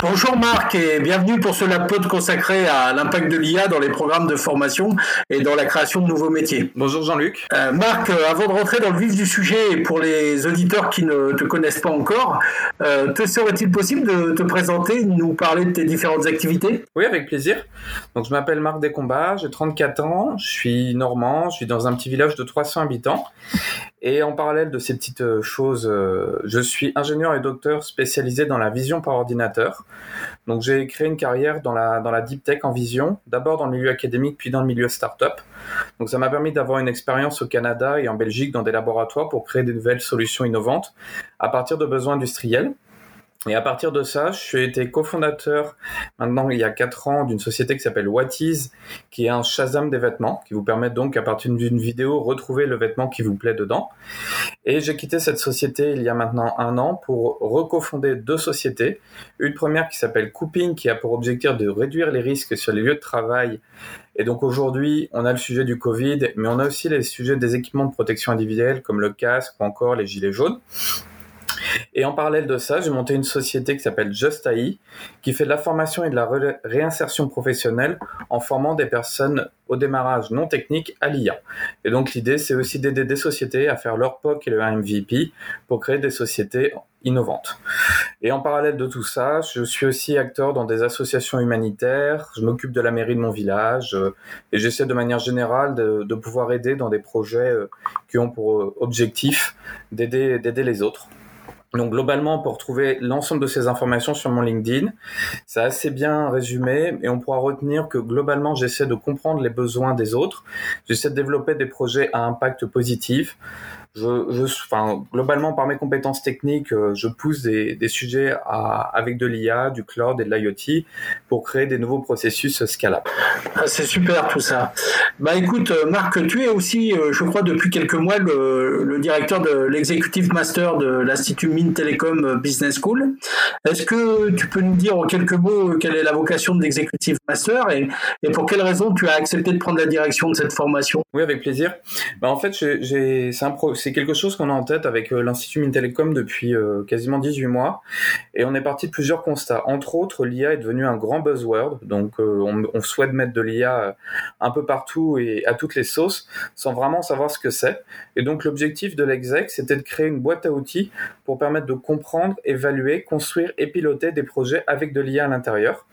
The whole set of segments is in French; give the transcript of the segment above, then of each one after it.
Bonjour Marc et bienvenue pour ce LabPod consacré à l'impact de l'IA dans les programmes de formation et dans la création de nouveaux métiers. Bonjour Jean-Luc. Euh, Marc, euh, avant de rentrer dans le vif du sujet et pour les auditeurs qui ne te connaissent pas encore, euh, te serait-il possible de te présenter, de nous parler de tes différentes activités? Oui, avec plaisir. Donc je m'appelle Marc Descombats, j'ai 34 ans, je suis normand, je suis dans un petit village de 300 habitants et en parallèle de ces petites choses, je suis ingénieur et docteur spécialisé dans la vision par ordinateur. Donc j'ai créé une carrière dans la, dans la deep tech en vision, d'abord dans le milieu académique, puis dans le milieu startup. Donc ça m'a permis d'avoir une expérience au Canada et en Belgique dans des laboratoires pour créer de nouvelles solutions innovantes à partir de besoins industriels. Et à partir de ça, je suis été cofondateur maintenant il y a quatre ans d'une société qui s'appelle Whatis, qui est un Shazam des vêtements, qui vous permet donc à partir d'une vidéo retrouver le vêtement qui vous plaît dedans. Et j'ai quitté cette société il y a maintenant un an pour recofonder deux sociétés. Une première qui s'appelle Cooping, qui a pour objectif de réduire les risques sur les lieux de travail. Et donc aujourd'hui, on a le sujet du Covid, mais on a aussi les sujets des équipements de protection individuelle comme le casque ou encore les gilets jaunes. Et en parallèle de ça, j'ai monté une société qui s'appelle Just AI, qui fait de la formation et de la réinsertion professionnelle en formant des personnes au démarrage non technique à l'IA. Et donc l'idée, c'est aussi d'aider des sociétés à faire leur POC et le MVP pour créer des sociétés innovantes. Et en parallèle de tout ça, je suis aussi acteur dans des associations humanitaires, je m'occupe de la mairie de mon village euh, et j'essaie de manière générale de, de, pouvoir aider dans des projets euh, qui ont pour euh, objectif d'aider les autres. Donc globalement, pour trouver l'ensemble de ces informations sur mon LinkedIn, c'est assez bien résumé et on pourra retenir que globalement, j'essaie de comprendre les besoins des autres, j'essaie de développer des projets à impact positif, je, je, enfin, globalement, par mes compétences techniques, euh, je pousse des, des sujets à, avec de l'IA, du cloud et de l'IoT pour créer des nouveaux processus scalables. Ah, c'est super tout ça. Bah écoute, euh, Marc, tu es aussi, euh, je crois, depuis quelques mois, le, le directeur de l'executive master de l'Institut Mines Telecom Business School. Est-ce que tu peux nous dire en quelques mots quelle est la vocation de l'executive master et, et pour quelles raisons tu as accepté de prendre la direction de cette formation? Oui, avec plaisir. Bah, en fait, c'est un pro, c'est quelque chose qu'on a en tête avec euh, l'Institut Mintelecom depuis euh, quasiment 18 mois. Et on est parti de plusieurs constats. Entre autres, l'IA est devenu un grand buzzword. Donc, euh, on, on, souhaite mettre de l'IA un peu partout et à toutes les sauces sans vraiment savoir ce que c'est. Et donc, l'objectif de l'exec, c'était de créer une boîte à outils pour permettre de comprendre, évaluer, construire et piloter des projets avec de l'IA à l'intérieur.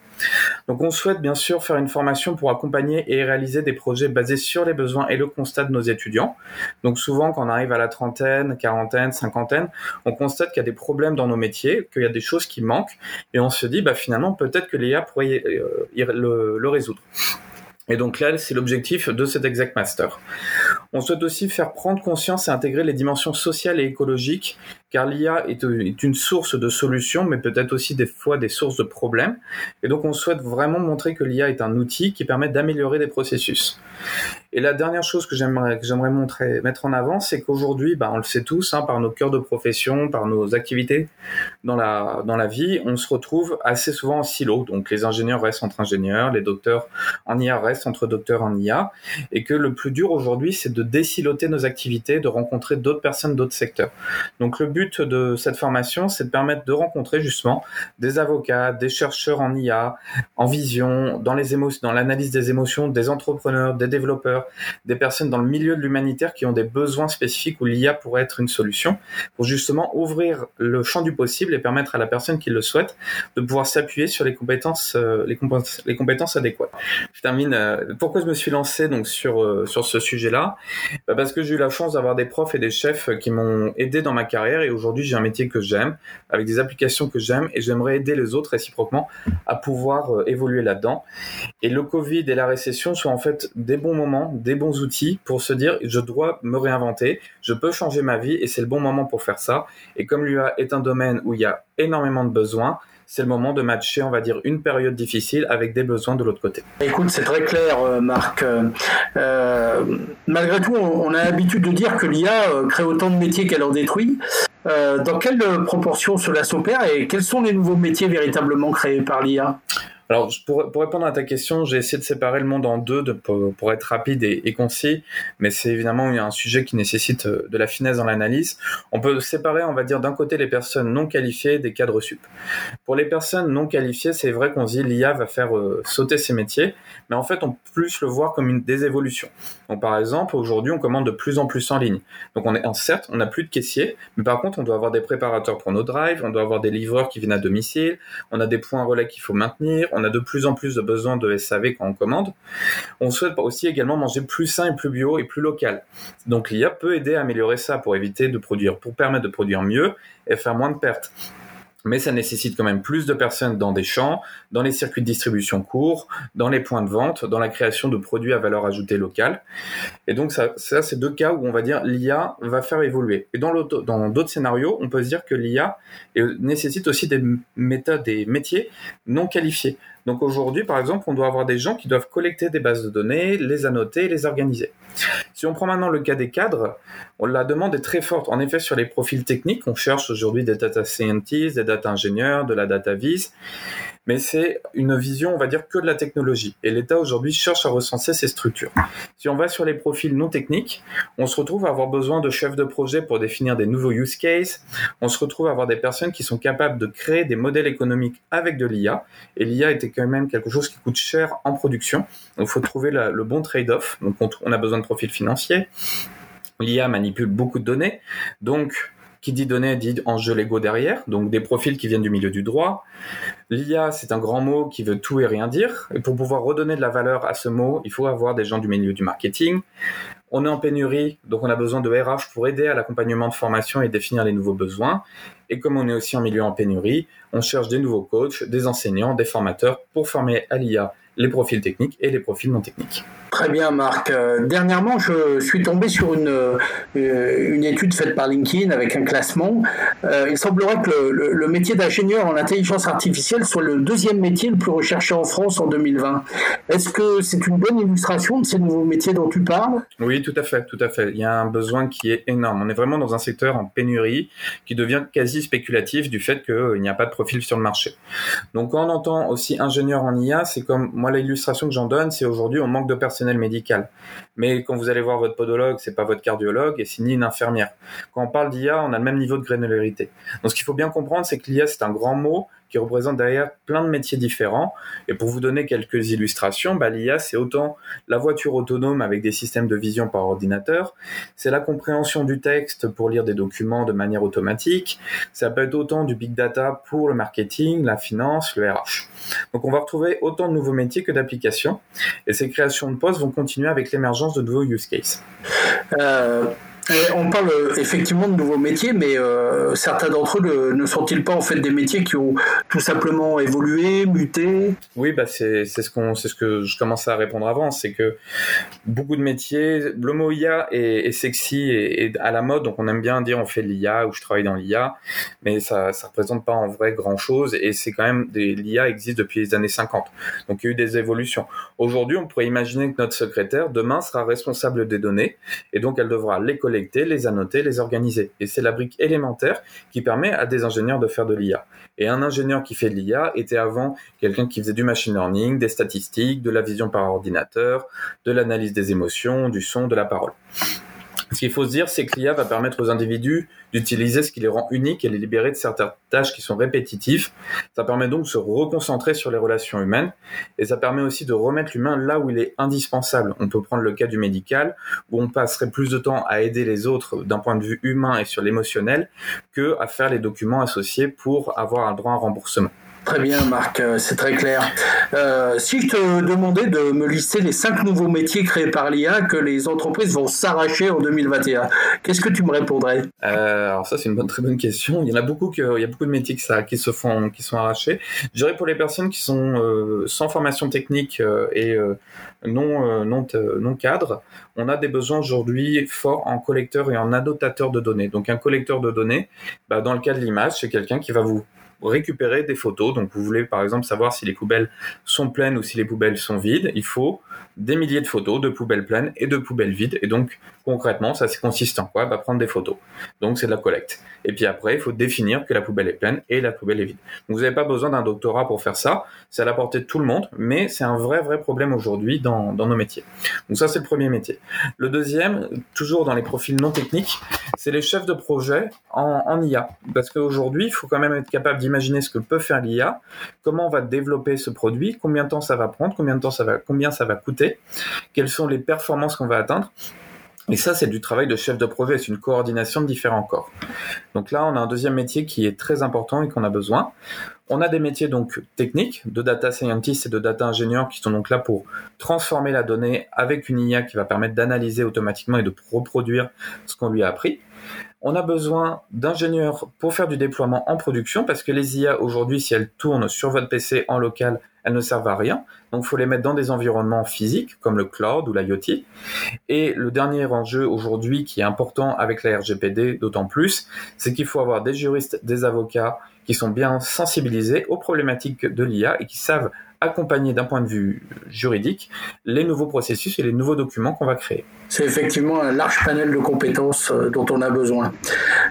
Donc on souhaite bien sûr faire une formation pour accompagner et réaliser des projets basés sur les besoins et le constat de nos étudiants. Donc souvent quand on arrive à la trentaine, quarantaine, cinquantaine, on constate qu'il y a des problèmes dans nos métiers, qu'il y a des choses qui manquent et on se dit bah finalement peut-être que l'IA pourrait euh, le, résoudre. Et donc là, c'est l'objectif de cet Exact Master. On souhaite aussi faire prendre conscience et intégrer les dimensions sociales et écologiques car l'IA est, une source de solutions, mais peut-être aussi des fois des sources de problèmes. Et donc on souhaite vraiment montrer que l'IA est un outil qui permet d'améliorer des processus. Et la dernière chose que j'aimerais que j'aimerais montrer, mettre en avant, c'est qu'aujourd'hui, bah, on le sait tous, hein, par nos cœurs de profession, par nos activités dans la dans la vie, on se retrouve assez souvent en silo. Donc les ingénieurs restent entre ingénieurs, les docteurs en IA restent entre docteurs en IA, et que le plus dur aujourd'hui, c'est de désiloter nos activités, de rencontrer d'autres personnes d'autres secteurs. Donc le but de cette formation, c'est de permettre de rencontrer justement des avocats, des chercheurs en IA, en vision, dans les émotions, dans l'analyse des émotions, des entrepreneurs, des développeurs, des personnes dans le milieu de l'humanitaire qui ont des besoins spécifiques où l'IA pourrait être une solution pour justement ouvrir le champ du possible et permettre à la personne qui le souhaite de pouvoir s'appuyer sur les compétences, euh, les compétences adéquates. Je termine. Euh, pourquoi je me suis lancé donc sur euh, sur ce sujet-là? Bah, Parce que j'ai eu la chance d'avoir des profs et des chefs qui m'ont aidé dans ma carrière et aujourd'hui j'ai un métier que j'aime, avec des applications que j'aime et j'aimerais aider les autres réciproquement à pouvoir euh, évoluer là-dedans. Et le Covid et la récession sont en fait des bons moments, des bons outils pour se dire je dois me réinventer, je peux changer ma vie et c'est le bon moment pour faire ça. Et comme l'UA est un domaine où il y a énormément de besoins, c'est le moment de matcher, on va dire, une période difficile avec des besoins de l'autre côté. Écoute, c'est très clair, euh, Marc. Euh, malgré tout, on a l'habitude de dire que l'IA crée autant de métiers qu'elle en détruit. Euh, dans quelle proportion cela s'opère et quels sont les nouveaux métiers véritablement créés par l'IA Alors, pour, pour, répondre à ta question, j'ai essayé de séparer le monde en deux de, pour, être rapide et, concis, mais c'est évidemment un sujet qui nécessite euh, de la finesse dans l'analyse. On peut séparer, on va dire, d'un côté les personnes non qualifiées des cadres sup. Pour les personnes non qualifiées, c'est vrai qu'on se dit l'IA va faire euh, sauter ces métiers, mais en fait, on peut plus le voir comme une désévolution. Donc, par exemple, aujourd'hui, on commande de plus en plus en ligne. Donc, on est, certes, on n'a plus de caissiers, mais par contre, on doit avoir des préparateurs pour nos drives, on doit avoir des livreurs qui viennent à domicile, on a des points relais qu'il faut maintenir, on a de plus en plus de besoins de SAV quand on commande. On souhaite aussi également manger plus sain et plus bio et plus local. Donc l'IA peut aider à améliorer ça pour éviter de produire, pour permettre de produire mieux et faire moins de pertes mais ça nécessite quand même plus de personnes dans des champs, dans les circuits de distribution courts, dans les points de vente, dans la création de produits à valeur ajoutée locale. Et donc ça, ça c'est deux cas où on va dire l'IA va faire évoluer. Et dans d'autres scénarios, on peut se dire que l'IA nécessite aussi des méthodes, des métiers non qualifiés. Donc aujourd'hui, par exemple, on doit avoir des gens qui doivent collecter des bases de données, les annoter, les organiser. Si on prend maintenant le cas des cadres, la demande est très forte. En effet, sur les profils techniques, on cherche aujourd'hui des data scientists, des data ingénieurs, de la data vis mais c'est une vision, on va dire, que de la technologie. Et l'État aujourd'hui cherche à recenser ces structures. Si on va sur les profils non techniques, on se retrouve à avoir besoin de chefs de projet pour définir des nouveaux use cases. On se retrouve à avoir des personnes qui sont capables de créer des modèles économiques avec de l'IA. Et l'IA était quand même quelque chose qui coûte cher en production. Donc, il faut trouver le bon trade-off. Donc, on a besoin de profils financiers. L'IA manipule beaucoup de données. Donc, qui dit données dit enjeux légaux derrière, donc des profils qui viennent du milieu du droit. L'IA, c'est un grand mot qui veut tout et rien dire. Et pour pouvoir redonner de la valeur à ce mot, il faut avoir des gens du milieu du marketing. On est en pénurie, donc on a besoin de RH pour aider à l'accompagnement de formation et définir les nouveaux besoins. Et comme on est aussi en milieu en pénurie, on cherche des nouveaux coachs, des enseignants, des formateurs pour former à l'IA les profils techniques et les profils non techniques. Très bien, Marc. Euh, dernièrement, je suis tombé sur une, euh, une étude faite par LinkedIn avec un classement. Euh, il semblerait que le, le, métier d'ingénieur en intelligence artificielle soit le deuxième métier le plus recherché en France en 2020. Est-ce que c'est une bonne illustration de ces nouveaux métiers dont tu parles? Oui, tout à fait, tout à fait. Il y a un besoin qui est énorme. On est vraiment dans un secteur en pénurie qui devient quasi spéculatif du fait qu'il n'y a pas de profil sur le marché. Donc, quand on entend aussi ingénieur en IA, c'est comme moi l'illustration que j'en donne, c'est aujourd'hui on manque de personnel médical. Mais quand vous allez voir votre podologue, c'est pas votre cardiologue et c'est ni une infirmière. Quand on parle d'IA, on a le même niveau de granularité. Donc ce qu'il faut bien comprendre, c'est que l'IA, c'est un grand mot qui représente derrière plein de métiers différents. Et pour vous donner quelques illustrations, bah, l'IA, c'est autant la voiture autonome avec des systèmes de vision par ordinateur, c'est la compréhension du texte pour lire des documents de manière automatique, ça peut être autant du big data pour le marketing, la finance, le RH. Donc on va retrouver autant de nouveaux métiers que d'applications, et ces créations de postes vont continuer avec l'émergence de nouveaux use cases. Euh, on parle euh, effectivement de nouveaux métiers, mais euh, certains d'entre eux ne sont-ils pas en fait des métiers qui ont tout simplement évolué, muté? Oui, bah c'est ce que je commençais à répondre avant, c'est que beaucoup de métiers, le mot IA est, sexy et, à la mode, donc on aime bien dire on fait l'IA ou je travaille dans l'IA, mais ça ça représente pas en vrai grand chose et c'est quand même l'IA existe depuis les années 50, donc il y a eu des évolutions. Aujourd'hui, on pourrait imaginer que notre secrétaire demain sera responsable des données et donc elle devra les collecter les annoter, les organiser. Et c'est la brique élémentaire qui permet à des ingénieurs de faire de l'IA. Et un ingénieur qui fait de l'IA était avant quelqu'un qui faisait du machine learning, des statistiques, de la vision par ordinateur, de l'analyse des émotions, du son, de la parole. Ce qu'il faut se dire, c'est que l'IA va permettre aux individus d'utiliser ce qui les rend uniques et les libérer de certaines tâches qui sont répétitives. Ça permet donc de se reconcentrer sur les relations humaines et ça permet aussi de remettre l'humain là où il est indispensable. On peut prendre le cas du médical où on passerait plus de temps à aider les autres d'un point de vue humain et sur l'émotionnel que à faire les documents associés pour avoir un droit à remboursement. Très bien, Marc, euh, c'est très clair. Euh, si je te demandais de me lister les cinq nouveaux métiers créés par l'IA que les entreprises vont s'arracher en 2021, qu'est-ce que tu me répondrais? Euh, Alors ça, c'est une très bonne question. Il y en a beaucoup, il y a beaucoup de métiers qui, se font, qui sont arrachés. Je dirais pour les personnes qui sont sans formation technique et non cadre, on a des besoins aujourd'hui forts en collecteur et en annotateur de données. Donc un collecteur de données, bah, dans le cas de l'image, c'est quelqu'un qui va vous récupérer des photos. Donc vous voulez par exemple savoir si les poubelles sont pleines ou si les poubelles sont vides. Il faut des milliers de photos de poubelles pleines et de poubelles vides. Et donc concrètement, ça consiste en quoi bah, Prendre des photos. Donc c'est de la collecte. Et puis après, il faut définir que la poubelle est pleine et la poubelle est vide. Vous n'avez pas besoin d'un doctorat pour faire ça. C'est à la portée de tout le monde, mais c'est un vrai, vrai problème aujourd'hui dans, dans nos métiers. Donc ça, c'est le premier métier. Le deuxième, toujours dans les profils non techniques, c'est les chefs de projet en, en IA. Parce qu'aujourd'hui, il faut quand même être capable d'imaginer ce que peut faire l'IA, comment on va développer ce produit, combien de temps ça va prendre, combien de temps ça va, combien ça va quelles sont les performances qu'on va atteindre. Et ça, c'est du travail de chef de projet, c'est une coordination de différents corps. Donc là, on a un deuxième métier qui est très important et qu'on a besoin. On a des métiers donc techniques, de data scientist et de data ingénieur qui sont donc là pour transformer la donnée avec une IA qui va permettre d'analyser automatiquement et de reproduire ce qu'on lui a appris. On a besoin d'ingénieurs pour faire du déploiement en production parce que les IA aujourd'hui, si elles tournent sur votre PC en local, elles ne servent à rien. Donc, il faut les mettre dans des environnements physiques comme le cloud ou l'IoT. Et le dernier enjeu aujourd'hui qui est important avec la RGPD, d'autant plus, c'est qu'il faut avoir des juristes, des avocats qui sont bien sensibilisés aux problématiques de l'IA et qui savent accompagner d'un point de vue juridique les nouveaux processus et les nouveaux documents qu'on va créer. C'est effectivement un large panel de compétences euh, dont on a besoin.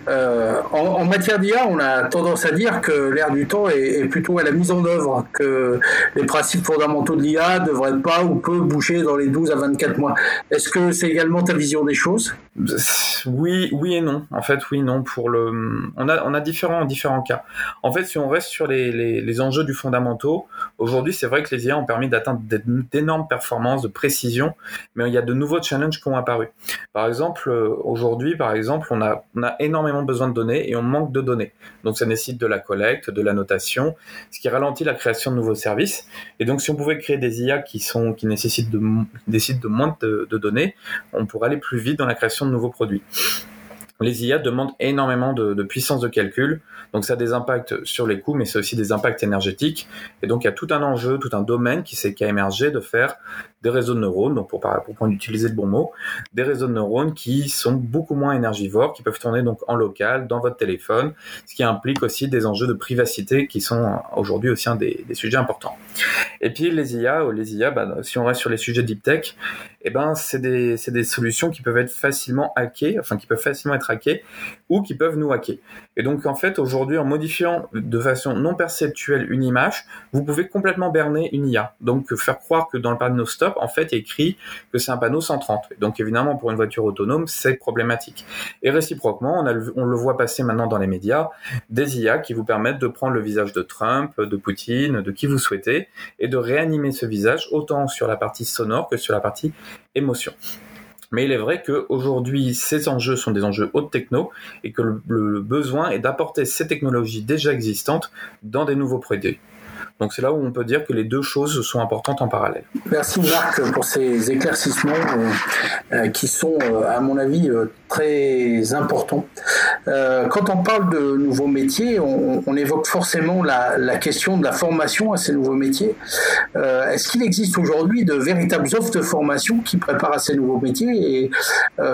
Euh, en, matière d'IA, on a tendance à dire que l'ère du temps est, plutôt à la mise en œuvre, que les principes fondamentaux de l'IA ne devraient pas ou peu bouger dans les 12 à 24 mois. Est-ce que c'est également ta vision des choses? Oui, oui et non. En fait, oui, non. Pour le, on a, on a différents, différents cas. En fait, si on reste sur les, les, les enjeux du fondamentaux, aujourd'hui, c'est vrai que les IA ont permis d'atteindre d'énormes performances, de précision, mais il y a de nouveaux challenges qui ont apparu. Par exemple, euh, aujourd'hui, par exemple, on a, on a énormément besoin de données et on manque de données. Donc ça nécessite de la collecte, de la notation, ce qui ralentit la création de nouveaux services. Et donc si on pouvait créer des IA qui sont qui nécessitent de, nécessitent de moins de données, on pourrait aller plus vite dans la création de nouveaux produits les IA demandent énormément de, puissance de calcul, donc ça a des impacts sur les coûts, mais c'est aussi des impacts énergétiques. Et donc il y a tout un enjeu, tout un domaine qui s'est émergé de faire des réseaux de neurones, donc pour, pour prendre utiliser le bon mot, des réseaux de neurones qui sont beaucoup moins énergivores, qui peuvent tourner donc en local, dans votre téléphone, ce qui implique aussi des enjeux de privacité qui sont aujourd'hui aussi un des, sujets importants. Et puis les IA, les IA, bah, si on reste sur les sujets deep tech, eh ben c'est des, des solutions qui peuvent être facilement hackées, enfin qui peuvent facilement être hackées ou qui peuvent nous hacker. Et donc en fait aujourd'hui en modifiant de façon non perceptuelle une image, vous pouvez complètement berner une IA. Donc faire croire que dans le panneau stop en fait écrit que c'est un panneau 130. Donc évidemment pour une voiture autonome c'est problématique. Et réciproquement on le voit passer maintenant dans les médias des IA qui vous permettent de prendre le visage de Trump, de Poutine, de qui vous souhaitez et de réanimer ce visage autant sur la partie sonore que sur la partie émotion. Mais il est vrai qu'aujourd'hui, ces enjeux sont des enjeux haute techno et que le, le besoin est d'apporter ces technologies déjà existantes dans des nouveaux produits. Donc c'est là où on peut dire que les deux choses sont importantes en parallèle. Merci Marc pour ces éclaircissements euh, euh qui sont, euh, à mon avis, très importants. quand on parle de nouveaux métiers, on, on évoque forcément la, la, question de la formation à ces nouveaux métiers. Est-ce qu'il existe aujourd'hui de véritables offres de formation qui préparent à ces nouveaux métiers et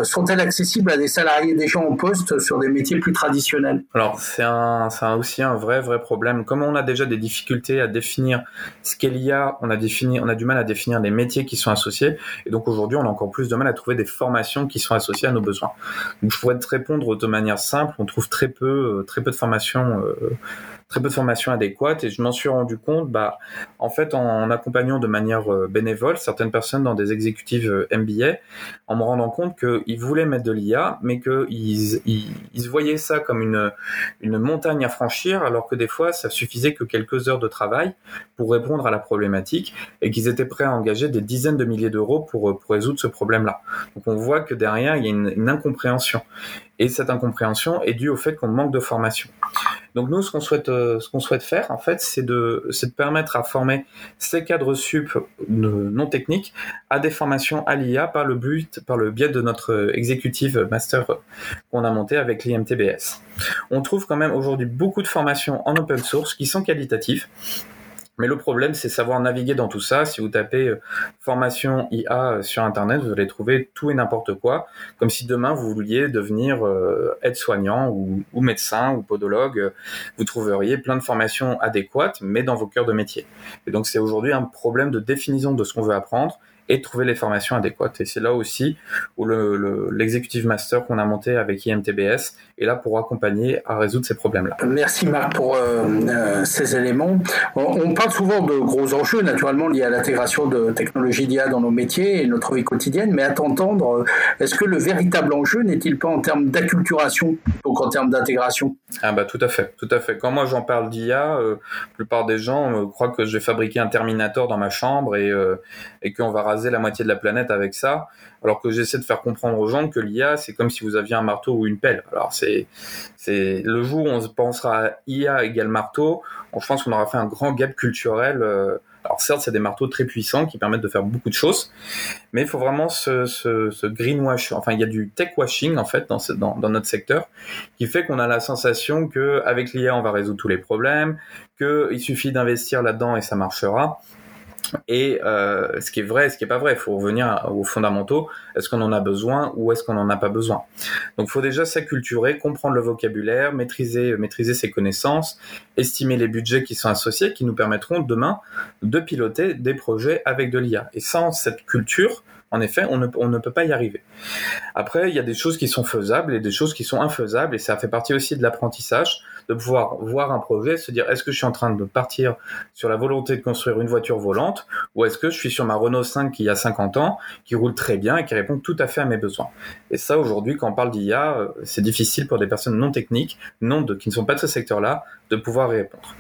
sont-elles accessibles à des salariés déjà en poste sur des métiers plus traditionnels? Alors c'est un, un, aussi un vrai vrai problème. Comme on a déjà des difficultés à définir ce qu'il y a, on a on a du mal à définir les métiers qui sont associés, et donc aujourd'hui on a encore plus de mal à trouver des formations qui sont associées à nos besoins. Donc je pourrais te répondre de manière simple, on trouve très peu, euh, de formations euh, très peu de formation adéquate et je m'en suis rendu compte bah en fait en, accompagnant de manière euh, bénévole certaines personnes dans des exécutives euh, MBA en me rendant compte qu'ils voulaient mettre de l'IA mais qu'ils ils, ils voyaient ça comme une une montagne à franchir alors que des fois ça suffisait que quelques heures de travail pour répondre à la problématique et qu'ils étaient prêts à engager des dizaines de milliers d'euros pour, pour résoudre ce problème là donc on voit que derrière il y a une, une incompréhension et cette incompréhension est due au fait qu'on manque de formation. Donc nous, ce qu'on souhaite, euh, faire, en fait, c'est de, permettre à former ces cadres sup non techniques à des formations à l'IA par le par le biais de notre exécutive master qu'on a monté avec l'IMTBS. On trouve quand même aujourd'hui beaucoup de formations en open source qui sont qualitatives Mais le problème, c'est savoir naviguer dans tout ça. Si vous tapez euh, formation IA euh, sur Internet, vous allez trouver tout et n'importe quoi, comme si demain vous vouliez devenir euh, aide-soignant ou, médecin ou podologue. Vous trouveriez plein de formations adéquates, mais dans vos cœurs de métier. Et donc c'est aujourd'hui un problème de définition de ce qu'on veut apprendre et trouver les formations adéquates. Et c'est là aussi où l'executive master qu'on a monté avec IMTBS est là pour accompagner à résoudre ces problèmes-là. Merci Marc pour euh, euh, ces éléments. On, parle souvent de gros enjeux, naturellement liés à l'intégration de technologies d'IA dans nos métiers et notre vie quotidienne, mais à t'entendre, euh, est-ce que le véritable enjeu n'est-il pas en termes d'acculturation, donc en termes d'intégration? Ah bah tout à fait, tout à fait. Quand moi j'en parle d'IA, la plupart des gens croient que je vais fabriquer un Terminator dans ma chambre et, et qu'on va raser la moitié de la planète avec ça, alors que j'essaie de faire comprendre aux gens que l'IA, c'est comme si vous aviez un marteau ou une pelle. Alors c'est, c'est le jour où on pensera à IA égale marteau, je pense qu'on aura fait un grand gap culturel. Euh, alors certes, c'est des marteaux très puissants qui permettent de faire beaucoup de choses, mais il faut vraiment ce, greenwash. Enfin, il y a du tech washing en fait dans notre secteur, qui fait qu'on a la sensation que avec l'IA, on va résoudre tous les problèmes, qu'il suffit d'investir là-dedans et ça marchera. Et euh, ce qui est vrai, ce qui est pas vrai, il faut revenir aux fondamentaux. Est-ce qu'on en a besoin ou est-ce qu'on n'en a pas besoin? Donc, il faut déjà s'acculturer, comprendre le vocabulaire, maîtriser, maîtriser ses connaissances, estimer les budgets qui sont associés, qui nous permettront demain de piloter des projets avec de l'IA. Et sans cette culture, en effet, on ne, peut pas y arriver. Après, il y a des choses qui sont faisables et des choses qui sont infaisables, et ça fait partie aussi de l'apprentissage, de pouvoir voir un projet, se dire est-ce que je suis en train de partir sur la volonté de construire une voiture volante, ou est-ce que je suis sur ma Renault 5 qui a 50 ans, qui roule très bien et qui répond tout à fait à mes besoins. Et ça, aujourd'hui, quand on parle d'IA, euh, c'est difficile pour des personnes non techniques, non de, qui ne sont pas de ce secteur-là, de pouvoir répondre.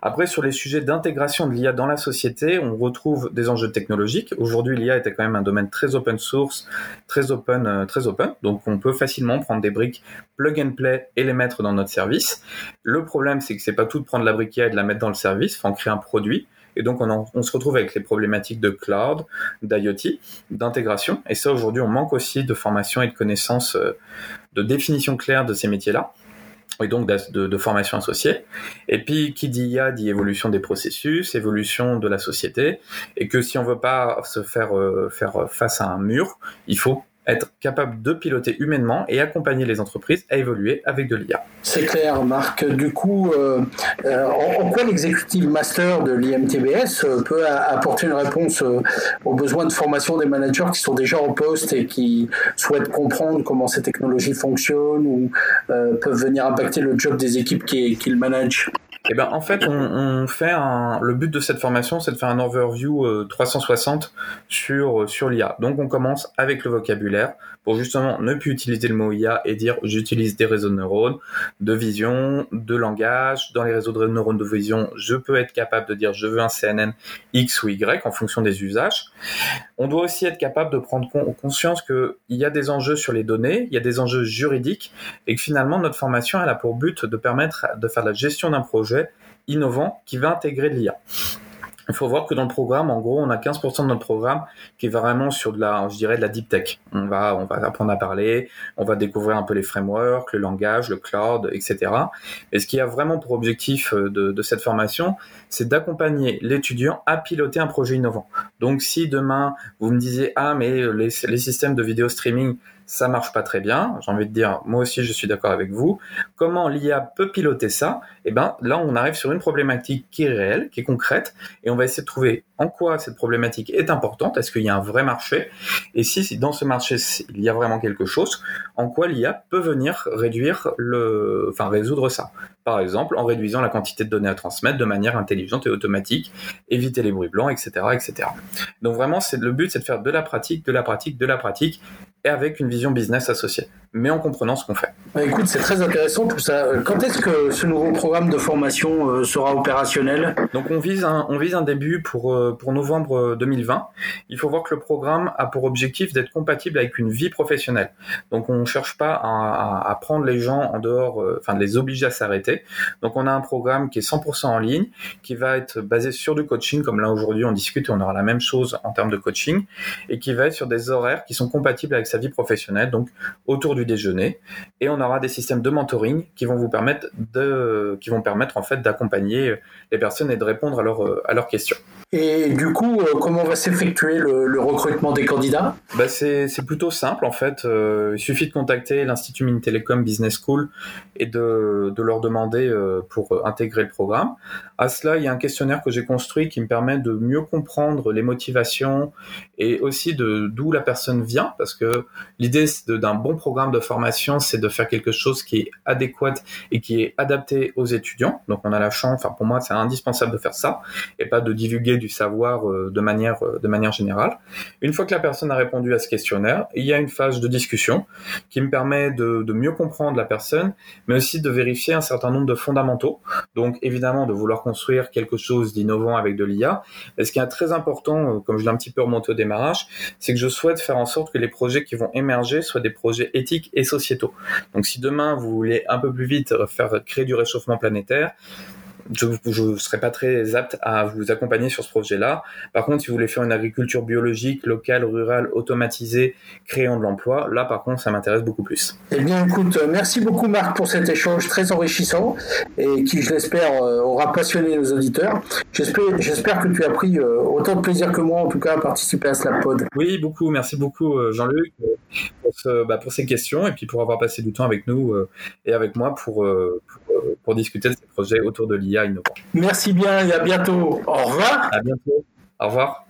Après, sur les sujets d'intégration de l'IA dans la société, on retrouve des enjeux technologiques. Aujourd'hui, l'IA était quand même un domaine très open source, très open, euh, très open. Donc, on peut facilement prendre des briques plug and play et les mettre dans notre service. Le problème, c'est que c'est pas tout de prendre la brique et de la mettre dans le service. Il faut en créer un produit. Et donc, on, on, se retrouve avec les problématiques de cloud, d'IoT, d'intégration. Et ça, aujourd'hui, on manque aussi de formation et de connaissances, euh, de définition claire de ces métiers-là et donc de, de, formation associée. Et puis, qui dit IA dit évolution des processus, évolution de la société, et que si on veut pas se faire euh, faire face à un mur, il faut être capable de piloter humainement et accompagner les entreprises à évoluer avec de l'IA. C'est clair, Marc. Du coup, euh, euh, en, quoi l'exécutif master de l'IMTBS euh, peut apporter une réponse aux besoins de formation des managers qui sont déjà en poste et qui souhaitent comprendre comment ces technologies fonctionnent ou peuvent venir impacter le job des équipes qu'ils managent? Eh ben, en fait, on, on, fait un. Le but de cette formation, c'est de faire un overview 360 sur sur l'IA. Donc, on commence avec le vocabulaire pour justement ne plus utiliser le mot IA et dire j'utilise des réseaux de neurones, de vision, de langage. Dans les réseaux de neurones de vision, je peux être capable de dire je veux un CNN X ou Y en fonction des usages. On doit aussi être capable de prendre conscience qu'il y a des enjeux sur les données, il y a des enjeux juridiques et que finalement notre formation elle a pour but de permettre de faire la gestion d'un projet innovant qui va intégrer l'IA il faut voir que dans le programme, en gros, on a 15% de notre programme qui est vraiment sur de la, je dirais, de la deep tech. On va, on va apprendre à parler, on va découvrir un peu les frameworks, le langage, le cloud, etc. Et ce qui a vraiment pour objectif euh, de, de cette formation, c'est d'accompagner l'étudiant à piloter un projet innovant. Donc, si demain vous me disiez, ah, mais les, les systèmes de vidéo streaming, ça marche pas très bien. J'ai envie de dire, moi aussi, je suis d'accord avec vous. Comment l'IA peut piloter ça? Eh ben, là, on arrive sur une problématique qui est réelle, qui est concrète, et on va essayer de trouver en quoi cette problématique est importante. Est-ce qu'il y a un vrai marché Et si, dans ce marché il y a vraiment quelque chose, en quoi l'IA peut venir réduire le, enfin résoudre ça Par exemple, en réduisant la quantité de données à transmettre de manière intelligente et automatique, éviter les bruits blancs, etc., etc. Donc vraiment, c'est le but, c'est de faire de la pratique, de la pratique, de la pratique, et avec une vision business associée, mais en comprenant ce qu'on fait. Bah, écoute, c'est très intéressant tout ça. Quand est-ce que ce nouveau programme de formation euh, sera opérationnel? Donc on vise un, on vise un début pour, euh, pour novembre 2020. Euh, Il faut voir que le programme a pour objectif d'être compatible avec une vie professionnelle. Donc on ne cherche pas à, prendre les gens en dehors, enfin de les obliger à s'arrêter. Donc on a un programme qui est 100% en ligne, qui va être basé sur du coaching, comme là aujourd'hui on discute et on aura la même chose en termes de coaching, et qui va être sur des horaires qui sont compatibles avec sa vie professionnelle, donc autour du déjeuner. Et on aura des systèmes de mentoring qui vont vous permettre de, qui vont permettre en fait d'accompagner les personnes et de répondre à, leur, à leurs questions. Du coup, euh, comment va s'effectuer le, recrutement des candidats? Bah c'est, plutôt simple en fait. Euh, il suffit de contacter l'Institut Mines Télécom Business School et de, de leur demander euh, pour intégrer le programme. À cela, il y a un questionnaire que j'ai construit qui me permet de mieux comprendre les motivations et aussi de d'où la personne vient, parce que l'idée d'un bon programme de formation, c'est de faire quelque chose qui est adéquat et qui est adapté aux étudiants. Donc on a la chance, enfin pour moi c'est indispensable de faire ça et pas de divulguer du savoir euh, de manière, euh, de manière générale. Une fois que la personne a répondu à ce questionnaire, il y a une phase de discussion qui me permet de, de mieux comprendre la personne, mais aussi de vérifier un certain nombre de fondamentaux. Donc évidemment de vouloir construire quelque chose d'innovant avec de l'IA. Mais ce qui est très important, euh, comme je l'ai un petit peu remonté au démarrage, c'est que je souhaite faire en sorte que les projets qui vont émerger soient des projets éthiques et sociétaux. Donc si demain vous voulez un peu plus vite faire créer du réchauffement planétaire, je ne serais pas très apte à vous accompagner sur ce projet-là. Par contre, si vous voulez faire une agriculture biologique, locale, rurale, automatisée, créant de l'emploi, là, par contre, ça m'intéresse beaucoup plus. Eh bien, écoute, merci beaucoup, Marc, pour cet échange très enrichissant et qui, je l'espère, euh, aura passionné nos auditeurs. J'espère que tu as pris euh, autant de plaisir que moi, en tout cas, à participer à Slapod. Oui, beaucoup. Merci beaucoup, euh, Jean-Luc, pour, bah, pour, ces questions et puis pour avoir passé du temps avec nous et avec moi pour, pour, pour discuter de ces projets autour de l'IA Merci bien et à bientôt. Au revoir. À bientôt. Au revoir.